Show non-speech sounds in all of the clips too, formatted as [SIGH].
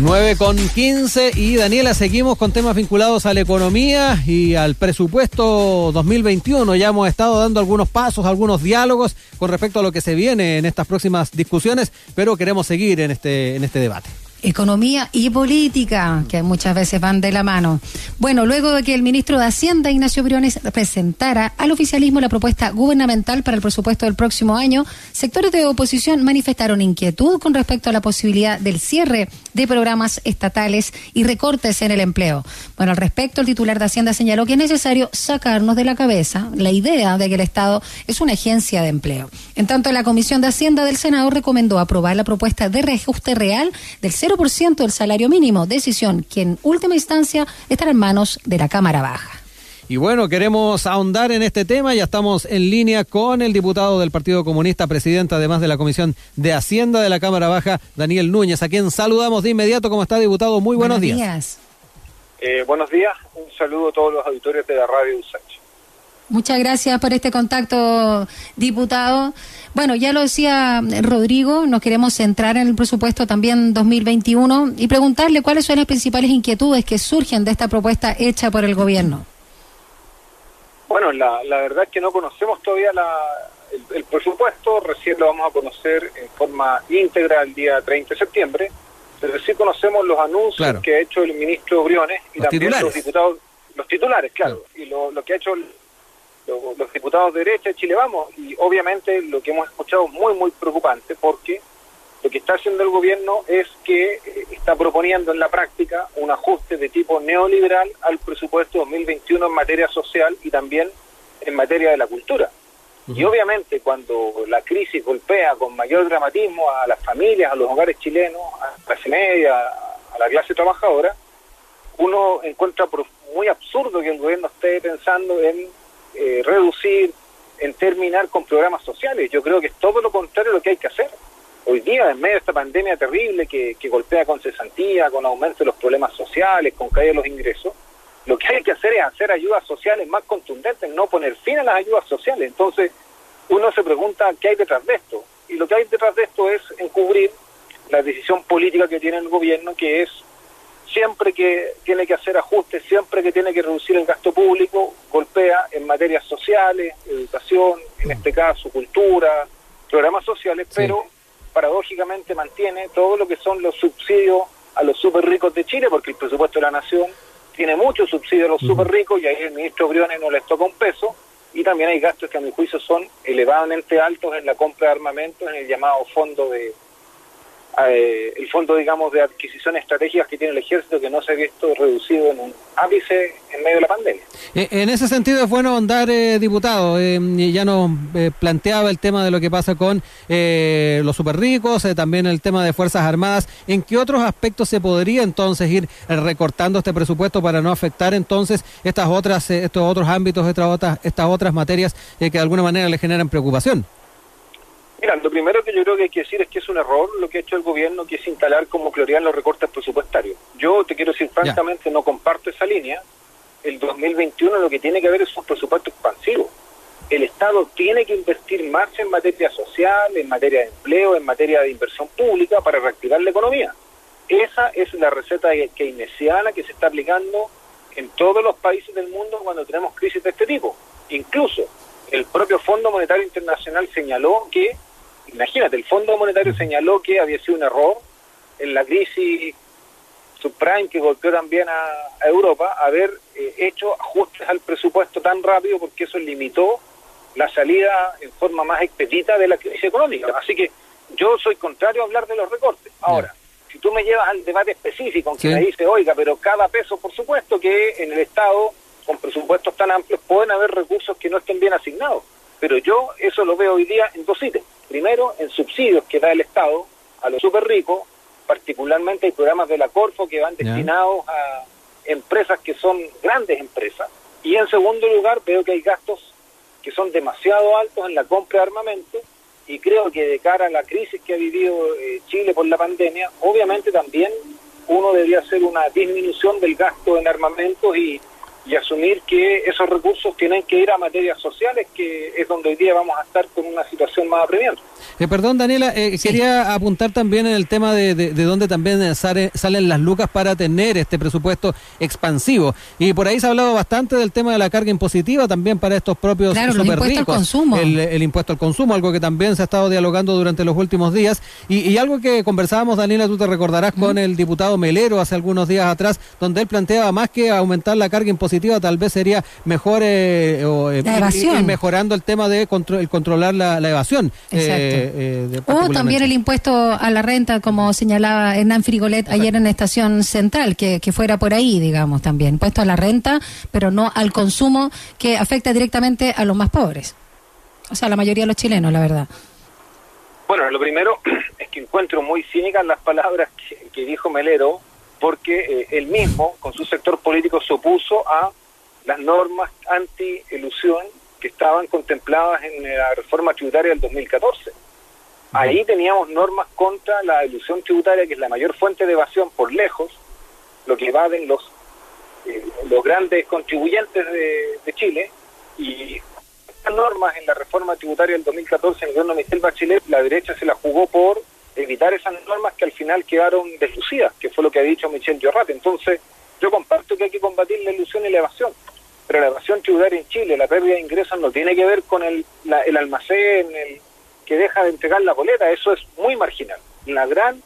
9 con 15 y Daniela, seguimos con temas vinculados a la economía y al presupuesto 2021. Ya hemos estado dando algunos pasos, algunos diálogos con respecto a lo que se viene en estas próximas discusiones, pero queremos seguir en este, en este debate economía y política, que muchas veces van de la mano. Bueno, luego de que el ministro de Hacienda, Ignacio Briones, presentara al oficialismo la propuesta gubernamental para el presupuesto del próximo año, sectores de oposición manifestaron inquietud con respecto a la posibilidad del cierre de programas estatales y recortes en el empleo. Bueno, al respecto, el titular de Hacienda señaló que es necesario sacarnos de la cabeza la idea de que el Estado es una agencia de empleo. En tanto, la Comisión de Hacienda del Senado recomendó aprobar la propuesta de reajuste real del 0% del salario mínimo, decisión que en última instancia estará en manos de la Cámara Baja. Y bueno, queremos ahondar en este tema. Ya estamos en línea con el diputado del Partido Comunista, presidente además de la Comisión de Hacienda de la Cámara Baja, Daniel Núñez, a quien saludamos de inmediato. ¿Cómo está, diputado? Muy buenos, días. Eh, buenos días. Un saludo a todos los auditores de la radio Sánchez. Muchas gracias por este contacto, diputado. Bueno, ya lo decía Rodrigo, nos queremos centrar en el presupuesto también 2021 y preguntarle cuáles son las principales inquietudes que surgen de esta propuesta hecha por el gobierno. Bueno, la, la verdad es que no conocemos todavía la, el, presupuesto, recién lo vamos a conocer en forma íntegra el día 30 de septiembre, pero sí conocemos los anuncios que ha hecho el ministro Briones y también los diputados, los titulares, claro, y lo, lo que ha hecho los diputados de derecha de Chile Vamos, y obviamente lo que hemos escuchado es muy, muy preocupante porque lo que está haciendo el gobierno es que eh, está proponiendo en la práctica un ajuste de tipo neoliberal al presupuesto 2021 en materia social y también en materia de la cultura. Y obviamente cuando la crisis golpea con mayor dramatismo a las familias, a los hogares chilenos, a la clase media, a la clase trabajadora, uno encuentra muy absurdo que el gobierno esté pensando en eh, reducir, en terminar con programas sociales. Yo creo que es todo lo contrario lo que hay que hacer hoy día, en medio de esta pandemia terrible que, golpea con cesantía, con aumento de los problemas sociales, con caída de los ingresos, lo que hay que hacer es hacer ayudas sociales más contundentes, no poner fin a las ayudas sociales. Entonces, uno se pregunta qué hay detrás de esto. Y lo que hay detrás de esto es encubrir la decisión política que tiene el gobierno, que es siempre que tiene que hacer ajustes, siempre que tiene que reducir el gasto público, golpea en materias sociales, educación, en este caso cultura, programas sociales, pero paradójicamente mantiene todo lo que son los subsidios a los súper ricos de Chile, porque el presupuesto de la Nación tiene muchos subsidios a los súper ricos y ahí el ministro Briones no les toca un peso, y también hay gastos que a mi juicio son elevadamente altos en la compra de armamentos, en el llamado fondo de eh, el fondo, digamos, de adquisición estratégicas que tiene el ejército que no se ha visto reducido en un ápice en medio de la pandemia. Eh, en ese sentido es bueno andar, eh, diputado, ya nos planteaba el tema de lo que pasa con los super ricos, también el tema de Fuerzas Armadas. ¿En qué otros aspectos se podría entonces ir recortando este presupuesto para no afectar entonces estas otras, estos otros ámbitos, estas otras, estas otras materias que de alguna manera le generan preocupación? Mira, lo primero que yo creo que hay que decir es que es un error lo que ha hecho el gobierno, que es instalar como prioridad los recortes presupuestarios. Yo te quiero decir francamente, no comparto esa línea. El 2021 lo que tiene que haber es un presupuesto expansivo. El Estado tiene que invertir más en materia social, en materia de empleo, en materia de inversión pública para reactivar la economía. Esa es la receta keynesiana que se está aplicando en todos los países del mundo cuando tenemos crisis de este tipo. Incluso el propio Fondo Monetario Internacional señaló que imagínate, el Fondo Monetario señaló que había sido un error en la crisis subprime que golpeó también a, Europa haber eh, hecho ajustes al presupuesto tan rápido porque eso limitó la salida en forma más expedita de la crisis económica. Así que yo soy contrario a hablar de los recortes. Ahora, si tú me llevas al debate específico, aunque me dice, oiga, pero cada peso, por supuesto que en el Estado, con presupuestos tan amplios, pueden haber recursos que no estén bien asignados. Pero yo eso lo veo hoy día en dos ítems. Primero, en subsidios que da el Estado a los súper ricos, particularmente hay programas de la Corfo que van destinados a empresas que son grandes empresas. Y en segundo lugar, veo que hay gastos que son demasiado altos en la compra de armamento y creo que de cara a la crisis que ha vivido eh, Chile por la pandemia, obviamente también uno debería hacer una disminución del gasto en armamentos y, y asumir que esos recursos tienen que ir a materias sociales, que es donde hoy día vamos a estar con una situación más apremiante. Eh, perdón, Daniela, eh, quería apuntar también en el tema de, de, dónde también salen las lucas para tener este presupuesto expansivo. Y por ahí se ha hablado bastante del tema de la carga impositiva también para estos propios claro, super el impuesto al consumo. El, impuesto al consumo, algo que también se ha estado dialogando durante los últimos días. Y, algo que conversábamos, Daniela, tú te recordarás con el diputado Melero hace algunos días atrás, donde él planteaba más que aumentar la carga impositiva, tal vez sería mejor eh, eh, mejorando el tema de el controlar la, evasión. Eh, o también el impuesto a la renta, como señalaba Hernán Frigolet ayer en Estación Central, que, que fuera por ahí, digamos, también. Impuesto a la renta, pero no al consumo, que afecta directamente a los más pobres. O sea, la mayoría de los chilenos, la verdad. Bueno, lo primero [CLEARS THROAT] es que encuentro muy cínicas las palabras que dijo Melero, porque eh, él mismo, con su sector político, se opuso a las normas anti-elusión que estaban contempladas en la reforma tributaria del 2014. Ahí teníamos normas contra la ilusión tributaria, que es la mayor fuente de evasión por lejos, lo que evaden los, eh, los grandes contribuyentes de, Chile. Y estas normas en la reforma tributaria del 2014, en el gobierno de Michel Bachelet, la derecha se la jugó por evitar esas normas que al final quedaron deslucidas, que fue lo que ha dicho Michel Llorrat. Entonces, yo comparto que hay que combatir la ilusión y la evasión, pero la evasión tributaria en Chile, la pérdida de ingresos no tiene que ver con el, almacén, que deja de entregar la boleta, eso es muy marginal. La gran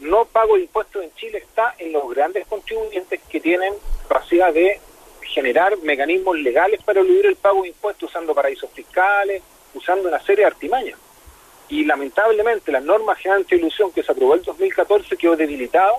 no pago de impuestos en Chile está en los grandes contribuyentes que tienen capacidad de generar mecanismos legales para eludir el pago de impuestos usando paraísos fiscales, usando una serie de artimañas y lamentablemente la norma general de ilusión que se aprobó en 2014 quedó debilitada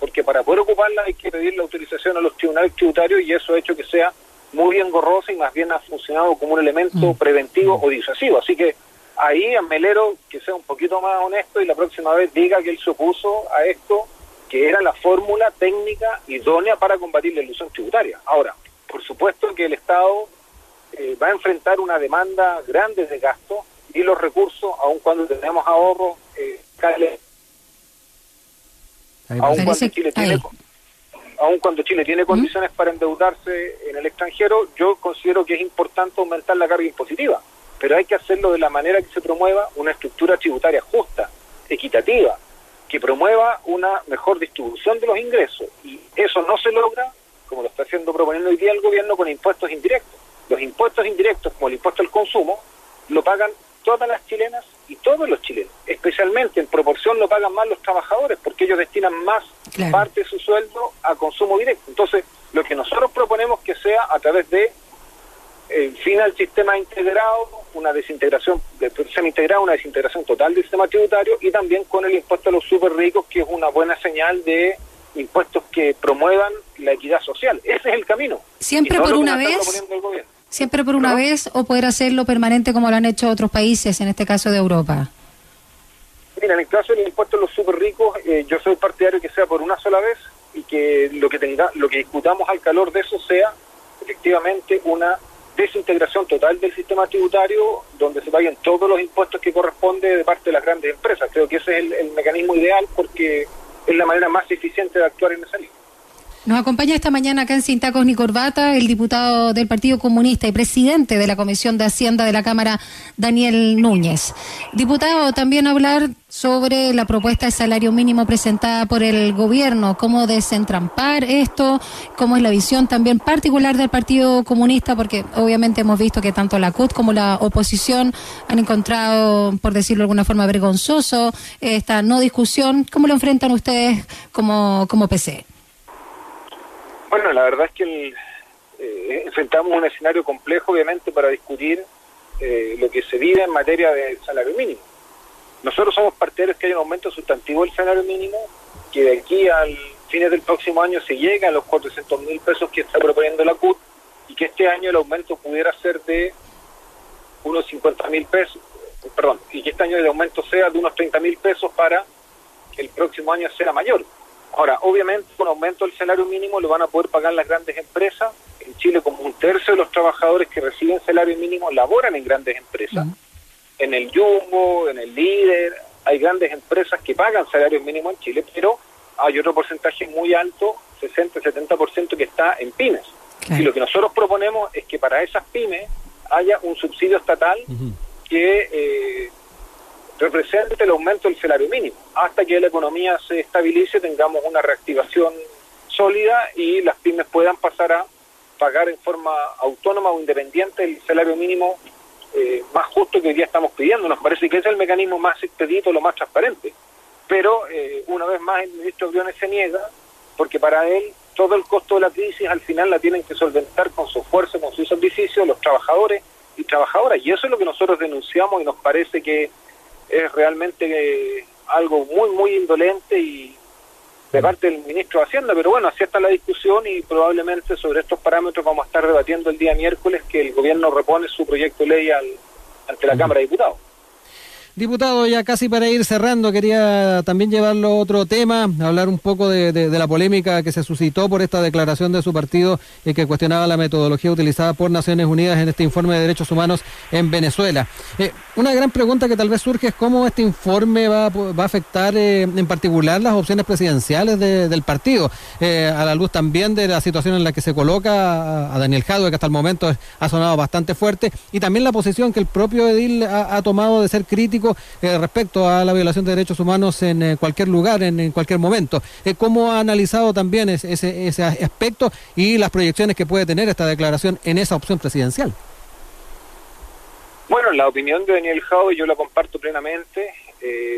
porque para poder ocuparla hay que pedir la autorización a los tribunales tributarios y eso ha hecho que sea muy engorrosa y más bien ha funcionado como un elemento mm. preventivo o disuasivo. Así que ahí a Melero que sea un poquito más honesto y la próxima vez diga que él se opuso a esto, que era la fórmula técnica idónea para combatir la ilusión tributaria. Ahora, por supuesto que el Estado eh, va a enfrentar una demanda grande de gastos y los recursos, aun cuando tenemos ahorro, eh, aun cuando, Chile tiene, aun cuando Chile tiene condiciones para endeudarse en el extranjero, yo considero que es importante aumentar la carga impositiva, pero hay que hacerlo de la manera que se promueva una estructura tributaria justa, equitativa, que promueva una mejor distribución de los ingresos. Y eso no se logra, como lo está haciendo proponiendo hoy día el gobierno, con impuestos indirectos. Los impuestos indirectos, como el impuesto al consumo, lo pagan todas las chilenas y todos los chilenos. Especialmente en proporción lo pagan más los trabajadores porque ellos destinan más parte de su sueldo a consumo directo. Entonces, lo que nosotros proponemos que sea a través de el fin al sistema integrado, una desintegración, sistema integrado, una desintegración total del sistema tributario y también con el impuesto a los super ricos, que es una buena señal de impuestos que promuevan la equidad social. Ese es el camino. Siempre por una vez siempre por una vez o poder hacerlo permanente como lo han hecho otros países, en este caso de Europa? Mira, en el caso del impuesto a los súper ricos, eh, yo soy partidario que sea por una sola vez y que lo que tenga, lo que discutamos al calor de eso sea efectivamente una desintegración total del sistema tributario donde se paguen todos los impuestos que corresponde de parte de las grandes empresas. Creo que ese es el, el mecanismo ideal porque es la manera más eficiente de actuar en esa línea. Nos acompaña esta mañana acá en Sin Tacos ni Corbata el diputado del Partido Comunista y presidente de la Comisión de Hacienda de la Cámara, Daniel Núñez. Diputado, también hablar sobre la propuesta de salario mínimo presentada por el gobierno, cómo desentrampar esto, cómo es la visión también particular del Partido Comunista, porque obviamente hemos visto que tanto la CUT como la oposición han encontrado, por decirlo de alguna forma, vergonzoso esta no discusión. ¿Cómo lo enfrentan ustedes como, como PC? Bueno, la verdad es que eh, enfrentamos un escenario complejo, obviamente, para discutir eh, lo que se vive en materia de salario mínimo. Nosotros somos partidarios que hay un aumento sustantivo del salario mínimo, que de aquí al fines del próximo año se llegue a los 400 mil pesos que está proponiendo la CUT y que este año el aumento pudiera ser de unos 50 mil pesos, perdón, y que este año el aumento sea de unos 30 mil pesos para que el próximo año sea mayor. Ahora, obviamente, con aumento del salario mínimo lo van a poder pagar las grandes empresas. En Chile, como un tercio de los trabajadores que reciben salario mínimo laboran en grandes empresas. En el Jumbo, en el Líder, hay grandes empresas que pagan salario mínimo en Chile, pero hay otro porcentaje muy alto, 60-70%, que está en pymes. Y lo que nosotros proponemos es que para esas pymes haya un subsidio estatal que eh, represente el aumento del salario mínimo. Hasta que la economía se estabilice, tengamos una reactivación sólida y las pymes puedan pasar a pagar en forma autónoma o independiente el salario mínimo eh, más justo que hoy día estamos pidiendo. Nos parece que es el mecanismo más expedito, lo más transparente. Pero eh, una vez más el ministro Briones se niega porque para él todo el costo de la crisis al final la tienen que solventar con su esfuerzo, con su sacrificio los trabajadores y trabajadoras. Y eso es lo que nosotros denunciamos y nos parece que es realmente eh, algo muy, muy indolente y de parte del ministro de Hacienda. Pero bueno, así está la discusión y probablemente sobre estos parámetros vamos a estar debatiendo el día miércoles que el gobierno repone su proyecto de ley al, ante la Cámara de Diputados. Diputado, ya casi para ir cerrando, quería también llevarlo a otro tema, hablar un poco de, la polémica que se suscitó por esta declaración de su partido y que cuestionaba la metodología utilizada por Naciones Unidas en este informe de derechos humanos en Venezuela. Eh, una gran pregunta que tal vez surge es cómo este informe va, va a afectar eh, en particular las opciones presidenciales del partido, eh, a la luz también de la situación en la que se coloca a, Daniel Jadwe, que hasta el momento ha sonado bastante fuerte, y también la posición que el propio Edil ha tomado de ser crítico eh, respecto a la violación de derechos humanos en eh, cualquier lugar, en, cualquier momento. Eh, ¿Cómo ha analizado también ese, ese aspecto y las proyecciones que puede tener esta declaración en esa opción presidencial? Bueno, la opinión de Daniel Jau yo la comparto plenamente.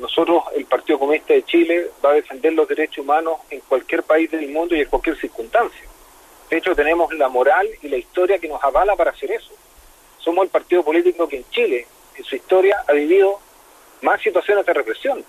nosotros, el Partido Comunista de Chile, va a defender los derechos humanos en cualquier país del mundo y en cualquier circunstancia. De hecho, tenemos la moral y la historia que nos avala para hacer eso. Somos el partido político que en Chile, en su historia, ha vivido más situaciones de represión.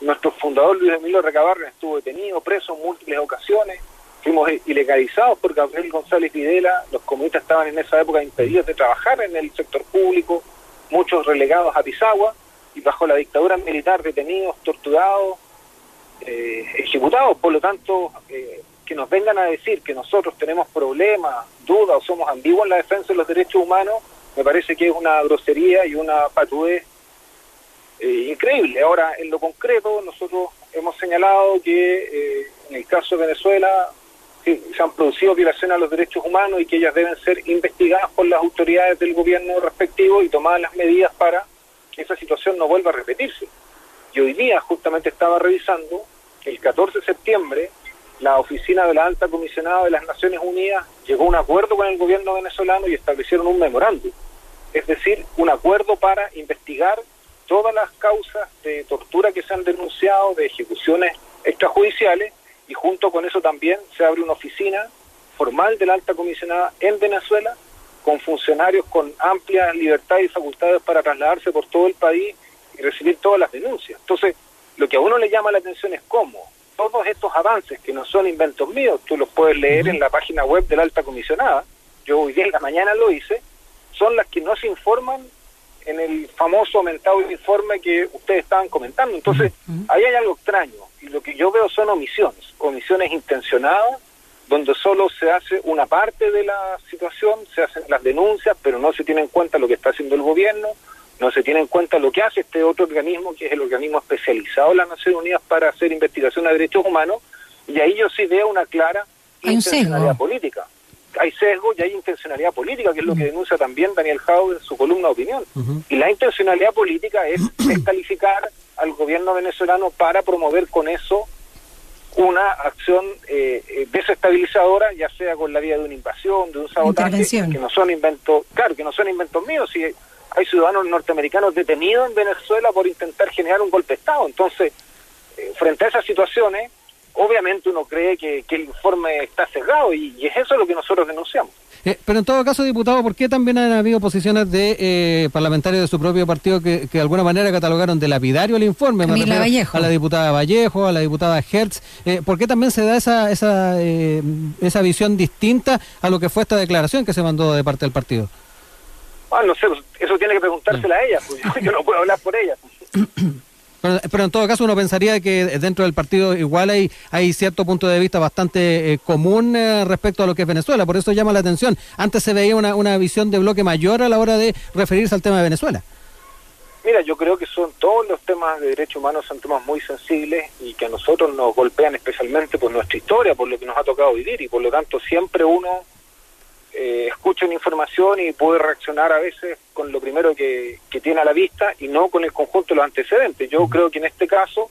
Nuestro fundador Luis Emilio Recabarren estuvo detenido, preso en múltiples ocasiones, fuimos ilegalizados por Gabriel González Videla, los comunistas estaban en esa época impedidos de trabajar en el sector público, muchos relegados a Pisagua, y bajo la dictadura militar detenidos, torturados, eh, ejecutados, por lo tanto, eh, que nos vengan a decir que nosotros tenemos problemas, dudas o somos ambiguos en la defensa de los derechos humanos, me parece que es una grosería y una patudez eh, increíble. Ahora, en lo concreto, nosotros hemos señalado que eh, en el caso de Venezuela se han producido violaciones a los derechos humanos y que ellas deben ser investigadas por las autoridades del gobierno respectivo y tomadas las medidas para que esa situación no vuelva a repetirse. Y hoy día justamente estaba revisando que el 14 de septiembre la oficina de la alta comisionada de las Naciones Unidas llegó a un acuerdo con el gobierno venezolano y establecieron un memorándum, es decir, un acuerdo para investigar todas las causas de tortura que se han denunciado, de ejecuciones extrajudiciales, y junto con eso también se abre una oficina formal de la alta comisionada en Venezuela, con funcionarios con amplias libertades y facultades para trasladarse por todo el país y recibir todas las denuncias. Entonces, lo que a uno le llama la atención es cómo todos estos avances, que no son inventos míos, tú los puedes leer en la página web de la alta comisionada, yo hoy día en la mañana lo hice, son las que no se informan en el famoso aumentado informe que ustedes estaban comentando. Entonces, ahí hay algo extraño y lo que yo veo son omisiones, omisiones intencionadas, donde solo se hace una parte de la situación, se hacen las denuncias, pero no se tiene en cuenta lo que está haciendo el gobierno, no se tiene en cuenta lo que hace este otro organismo, que es el organismo especializado de las Naciones Unidas para hacer investigación de derechos humanos, y ahí yo sí veo una clara intencionalidad política hay sesgo y hay intencionalidad política, que es lo que denuncia también Daniel Jau en su columna de opinión. Y la intencionalidad política es [CLEARS THROAT] descalificar al gobierno venezolano para promover con eso una acción eh, eh, desestabilizadora, ya sea con la vía de una invasión, de un sabotaje, que no son inventos, claro, que no son inventos míos, si hay ciudadanos norteamericanos detenidos en Venezuela por intentar generar un golpe de Estado. Entonces, eh, frente a esas situaciones, obviamente uno cree que, el informe está cerrado y, es eso lo que nosotros denunciamos. Eh, pero en todo caso, diputado, ¿por qué también han habido posiciones de eh, parlamentarios de su propio partido que, de alguna manera catalogaron de lapidario el informe? A la diputada Vallejo, a la diputada Hertz. Eh, ¿Por qué también se da esa, esa, esa visión distinta a lo que fue esta declaración que se mandó de parte del partido? Ah, no sé, eso tiene que preguntársela a ella, pues, [LAUGHS] yo no puedo hablar por ella. [COUGHS] Pero, en todo caso uno pensaría que dentro del partido igual hay, hay cierto punto de vista bastante eh, común eh, respecto a lo que es Venezuela, por eso llama la atención. Antes se veía una, una visión de bloque mayor a la hora de referirse al tema de Venezuela. Mira, yo creo que son todos los temas de derechos humanos son temas muy sensibles y que a nosotros nos golpean especialmente por nuestra historia, por lo que nos ha tocado vivir y por lo tanto siempre uno eh, escucha una información y puede reaccionar a veces con lo primero que, que, tiene a la vista y no con el conjunto de los antecedentes. Yo creo que en este caso,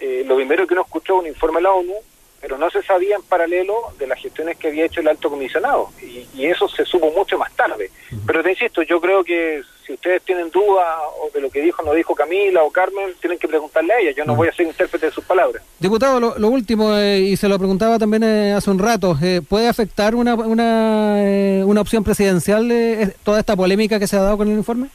eh, lo primero que uno escuchó un informe de la ONU, pero no se sabía en paralelo de las gestiones que había hecho el alto comisionado y, y eso se supo mucho más tarde. Pero te insisto, yo creo que ustedes tienen dudas o de lo que dijo no dijo Camila o Carmen, tienen que preguntarle a ella. Yo no voy a ser intérprete de sus palabras. Diputado, lo, lo último, eh, y se lo preguntaba también eh, hace un rato, eh, ¿puede afectar una, una, eh, una opción presidencial eh, toda esta polémica que se ha dado con el informe?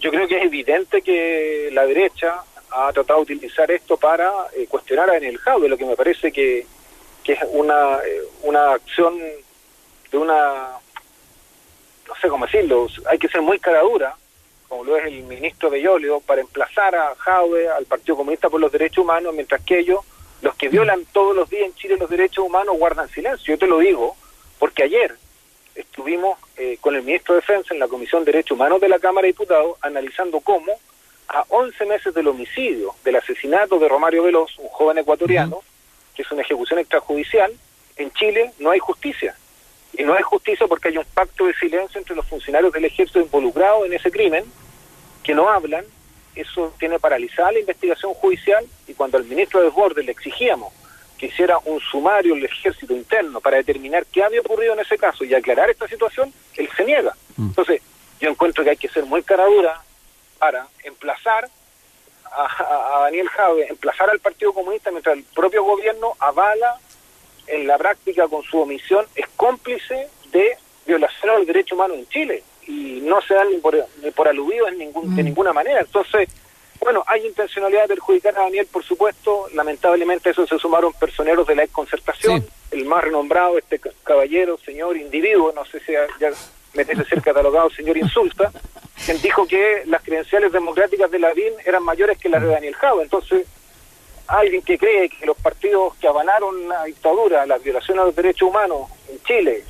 Yo creo que es evidente que la derecha ha tratado de utilizar esto para eh, cuestionar a Daniel Jaude, lo que me parece que, que es una, eh, una acción de una, no sé cómo decirlo, hay que ser muy cara dura, como lo es el ministro Bellolio, para emplazar a Jaude, al Partido Comunista por los Derechos Humanos, mientras que ellos, los que violan todos los días en Chile los derechos humanos, guardan silencio. Yo te lo digo, porque ayer estuvimos eh, con el ministro de Defensa en la Comisión de Derechos Humanos de la Cámara de Diputados analizando cómo a 11 meses del homicidio, del asesinato de Romario Veloz, un joven ecuatoriano, uh -huh. que es una ejecución extrajudicial, en Chile no hay justicia. Y no hay justicia porque hay un pacto de silencio entre los funcionarios del ejército involucrados en ese crimen, que no hablan, eso tiene paralizada la investigación judicial y cuando al ministro de Desbordes le exigíamos que hiciera un sumario el ejército interno para determinar qué había ocurrido en ese caso y aclarar esta situación, él se niega. Mm. Entonces, yo encuentro que hay que ser muy caradura para emplazar a, a, a Daniel Jave, emplazar al Partido Comunista mientras el propio gobierno avala en la práctica con su omisión, es cómplice de violación al derecho humano en Chile y no se dan ni por, ni por aludido en ningún, mm. de ninguna manera. Entonces, bueno, hay intencionalidad de perjudicar a Daniel, por supuesto. Lamentablemente, eso se sumaron personeros de la concertación. Sí. El más renombrado, este caballero, señor individuo, no sé si ya meterse ser catalogado señor Insulta, [LAUGHS] quien dijo que las credenciales democráticas de la DIN eran mayores que las de Daniel Jau. Entonces, alguien que cree que los partidos que avalaron la dictadura, la violación a los derechos humanos en Chile,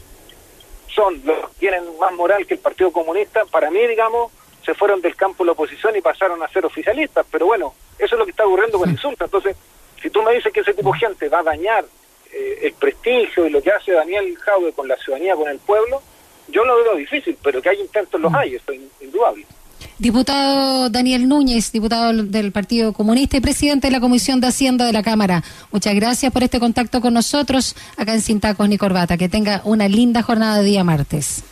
son los que tienen más moral que el Partido Comunista, para mí, digamos, se fueron del campo de la oposición y pasaron a ser oficialistas. Pero bueno, eso es lo que está ocurriendo con Insulta. Entonces, si tú me dices que ese tipo de gente va a dañar eh, el prestigio y lo que hace Daniel Jaude con la ciudadanía, con el pueblo, yo lo veo difícil, pero que hay intentos los hay, eso es indudable. Diputado Daniel Núñez, diputado del Partido Comunista y presidente de la Comisión de Hacienda de la Cámara. Muchas gracias por este contacto con nosotros acá en Sin Tacos ni Corbata. Que tenga una linda jornada de día martes.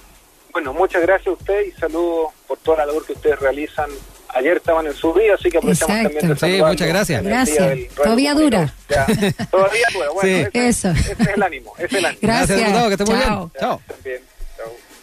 Bueno, muchas gracias a usted y saludos por toda la labor que ustedes realizan. Ayer estaban en su día, así que aprovechamos Exacto. también de Sí, muchas gracias. Gracias. Todavía dura. Ya, todavía dura. Bueno, Sí. ese, Eso. ese es el ánimo, ese es el ánimo. Gracias. diputado, que esté muy Chao. bien. Chao. También.